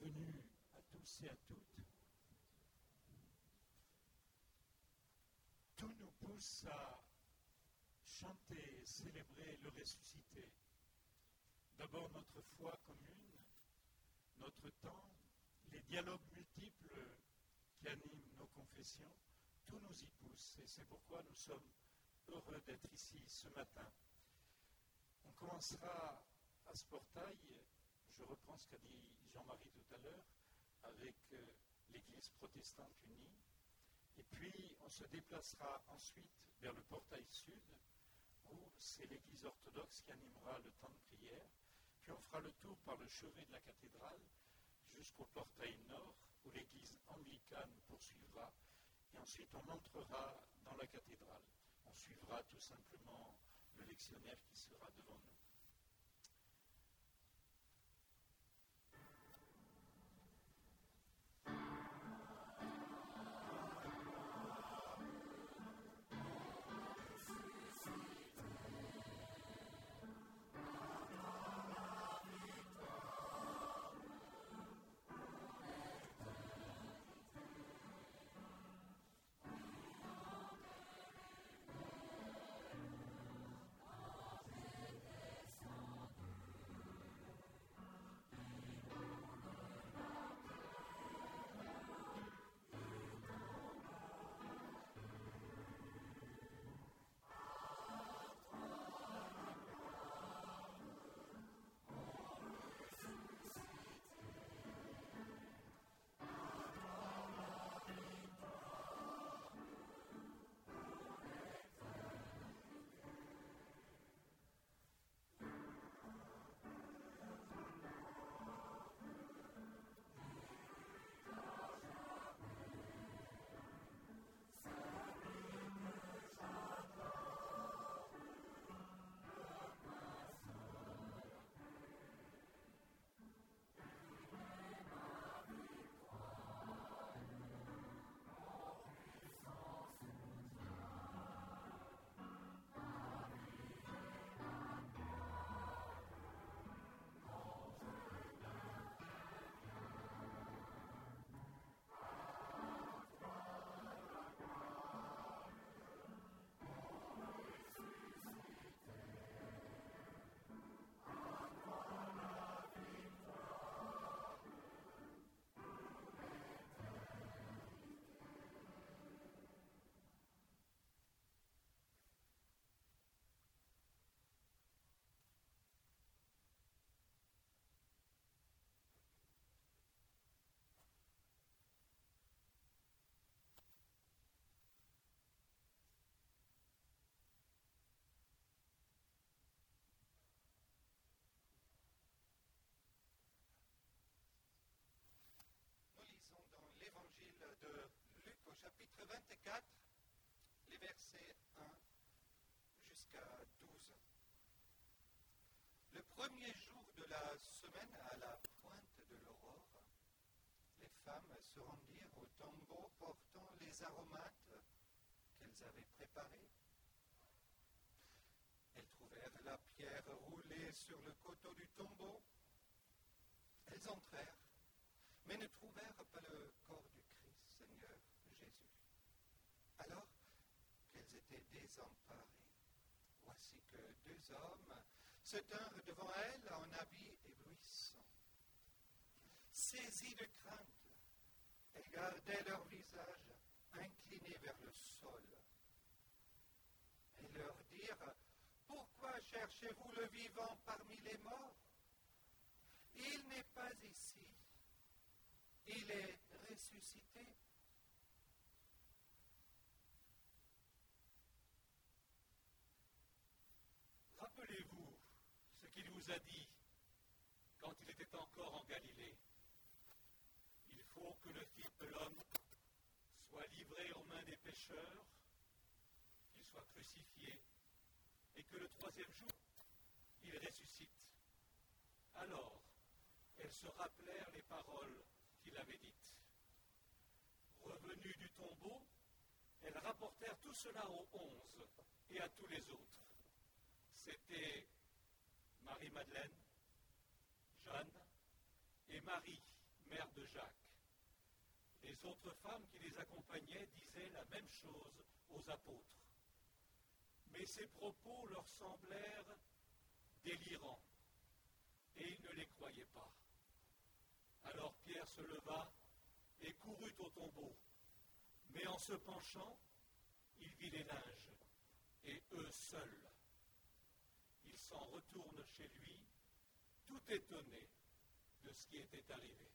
bienvenue à tous et à toutes. Tout nous pousse à chanter et célébrer le ressuscité. D'abord notre foi commune, notre temps, les dialogues multiples qui animent nos confessions, tout nous y pousse et c'est pourquoi nous sommes heureux d'être ici ce matin. On commencera à ce portail, je reprends ce qu'a dit Jean-Marie tout à l'heure, avec euh, l'Église protestante unie, et puis on se déplacera ensuite vers le portail sud, où c'est l'Église orthodoxe qui animera le temps de prière, puis on fera le tour par le chevet de la cathédrale jusqu'au portail nord, où l'Église anglicane poursuivra, et ensuite on entrera dans la cathédrale. On suivra tout simplement le lectionnaire qui sera devant nous. Les versets 1 jusqu'à 12. Le premier jour de la semaine, à la pointe de l'aurore, les femmes se rendirent au tombeau portant les aromates qu'elles avaient préparés. Elles trouvèrent la pierre roulée sur le coteau du tombeau. Elles entrèrent, mais ne trouvèrent pas le corps du désemparée. Voici que deux hommes se tinrent devant elle en habits éblouissants. Saisis de crainte, elles gardaient leur visage incliné vers le sol. Et leur dirent, Pourquoi cherchez-vous le vivant parmi les morts? Il n'est pas ici, il est ressuscité. A dit, quand il était encore en Galilée, il faut que le Fils de l'homme soit livré aux mains des pécheurs, qu'il soit crucifié, et que le troisième jour, il ressuscite. Alors, elles se rappelèrent les paroles qu'il avait dites. Revenues du tombeau, elles rapportèrent tout cela aux onze et à tous les autres. C'était Marie-Madeleine, Jeanne et Marie, mère de Jacques. Les autres femmes qui les accompagnaient disaient la même chose aux apôtres. Mais ces propos leur semblèrent délirants et ils ne les croyaient pas. Alors Pierre se leva et courut au tombeau. Mais en se penchant, il vit les linges, et eux seuls. S'en retourne chez lui, tout étonné de ce qui était arrivé.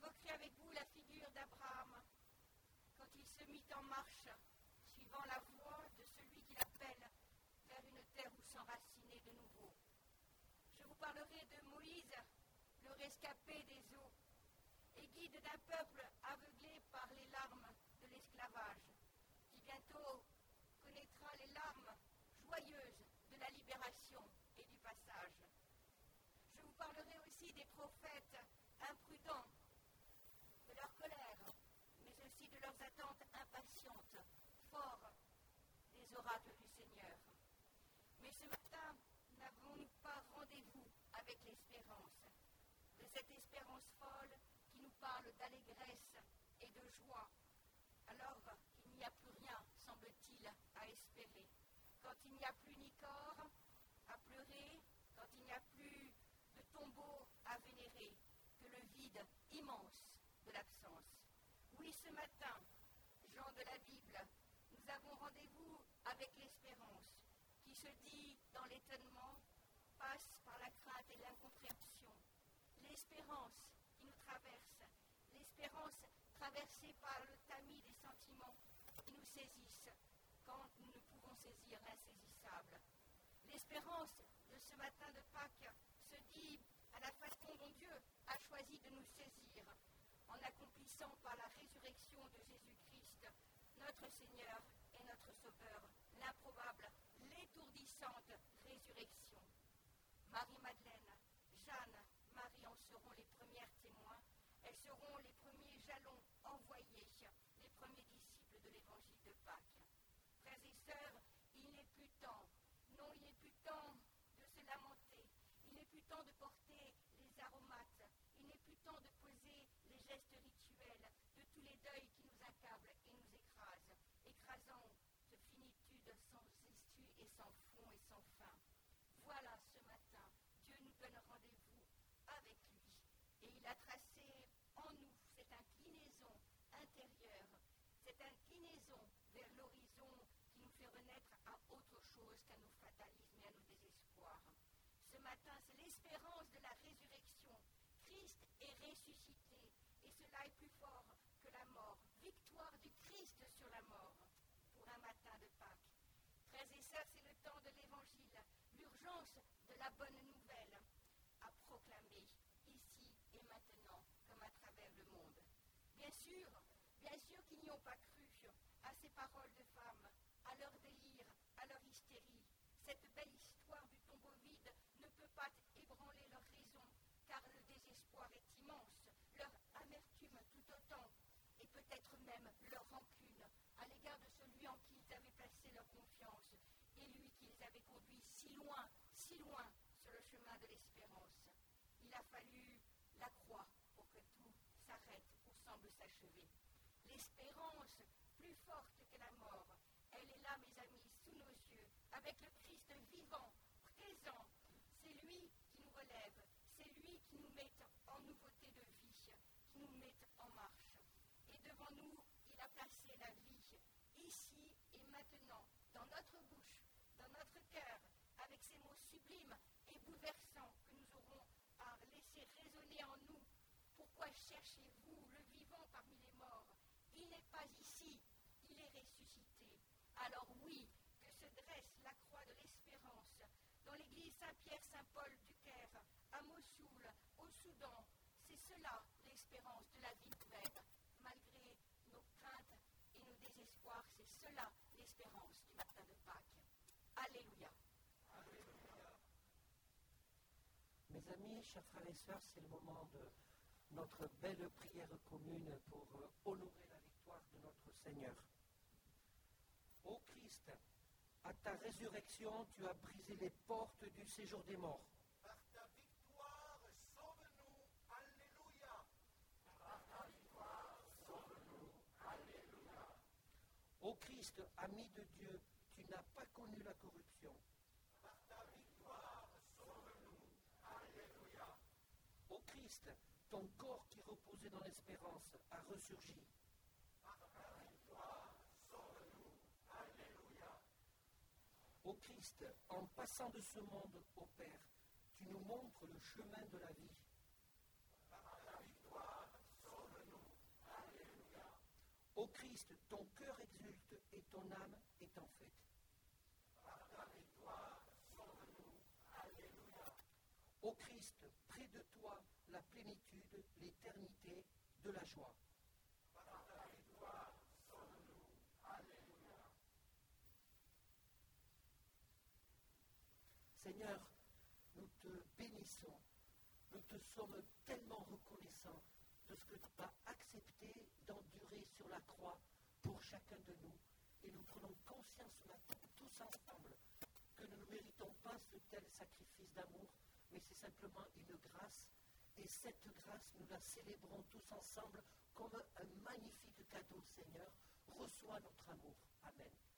J'évoquerai avec vous la figure d'Abraham quand il se mit en marche, suivant la voie de celui qui l'appelle vers une terre où s'enraciner de nouveau. Je vous parlerai de Moïse, le rescapé des eaux, et guide d'un peuple aveuglé par les larmes de l'esclavage, qui bientôt connaîtra les larmes joyeuses de la libération et du passage. Je vous parlerai aussi des prophètes imprudents, de leur colère, mais aussi de leurs attentes impatientes, forts des oracles du Seigneur. Mais ce matin, n'avons-nous pas rendez-vous avec l'espérance, de cette espérance folle qui nous parle d'allégresse et de joie, alors qu'il n'y a plus rien, semble-t-il, à espérer, quand il n'y a plus ni corps à pleurer, quand il n'y a plus de tombeau à vénérer, que le vide immense ce matin, Jean de la Bible, nous avons rendez-vous avec l'espérance, qui se dit dans l'étonnement, passe par la crainte et l'incompréhension. L'espérance qui nous traverse, l'espérance traversée par le tamis des sentiments qui nous saisissent quand nous ne pouvons saisir l'insaisissable. L'espérance de ce matin de Pâques se dit à la façon dont Dieu a choisi de nous saisir, en accomplissant par la résurrection de Jésus-Christ, notre Seigneur et notre Sauveur, l'improbable, l'étourdissante résurrection. Marie-Madeleine, Jeanne, Marie en seront les premières témoins. Elles seront les premiers jalons envoyés, les premiers disciples de l'évangile de Pâques. Frères et sœurs, inclinaison vers l'horizon qui nous fait renaître à autre chose qu'à nos fatalismes et à nos désespoirs. Ce matin, c'est l'espérance de la résurrection. Christ est ressuscité et cela est plus fort que la mort. Victoire du Christ sur la mort pour un matin de Pâques. Frères et sœurs, c'est le temps de l'évangile, l'urgence de la bonne nouvelle à proclamer ici et maintenant comme à travers le monde. Bien sûr, bien sûr qu'ils n'y ont pas cru paroles de femmes, à leur délire, à leur hystérie. Cette belle histoire du tombeau vide ne peut pas ébranler leur raison, car le désespoir est immense, leur amertume tout autant, et peut-être même leur rancune à l'égard de celui en qui ils avaient placé leur confiance, et lui qui les avait conduits si loin, si loin sur le chemin de l'espérance. Il a fallu la croix pour que tout s'arrête ou semble s'achever. L'espérance plus forte que la mort. Elle est là, mes amis, sous nos yeux, avec le Christ vivant, présent. C'est lui qui nous relève, c'est lui qui nous met en nouveauté de vie, qui nous met en marche. Et devant nous, il a placé la vie, ici et maintenant, dans notre bouche, dans notre cœur, avec ces mots sublimes et bouleversants que nous aurons à laisser résonner en nous. Pourquoi cherchez-vous le vivant parmi les morts? Il n'est pas ici, il est ressuscité. Alors oui, que se dresse la croix de l'espérance dans l'église Saint-Pierre-Saint-Paul du Caire, à Mossoul, au Soudan. C'est cela l'espérance de la vie nouvelle. Malgré nos craintes et nos désespoirs, c'est cela l'espérance du matin de Pâques. Alléluia. Mes amis, chers frères et sœurs, c'est le moment de notre belle prière commune pour euh, honorer la victoire de notre Seigneur. Ô Christ, à ta résurrection, tu as brisé les portes du séjour des morts. Par ta victoire, sauve-nous. Alléluia. Par ta victoire, sauve-nous. Alléluia. Ô Christ, ami de Dieu, tu n'as pas connu la corruption. Par ta victoire, sauve-nous. Alléluia. Ô Christ, ton corps qui reposait dans l'espérance a ressurgi. Par ta victoire, sauve-nous. Alléluia. Ô Christ, en passant de ce monde au Père, tu nous montres le chemin de la vie. Par ta victoire, sauve-nous. Alléluia. Ton cœur exulte et ton âme est en fête. Par. Alléluia. Ô Christ, près de toi la plénitude, l'éternité de la joie. Seigneur, nous te bénissons. Nous te sommes tellement reconnaissants de ce que tu as accepté d'endurer sur la croix pour chacun de nous. Et nous prenons conscience ce matin, tous ensemble, que nous ne méritons pas ce tel sacrifice d'amour, mais c'est simplement une grâce. Et cette grâce, nous la célébrons tous ensemble comme un magnifique cadeau, Seigneur. Reçois notre amour. Amen.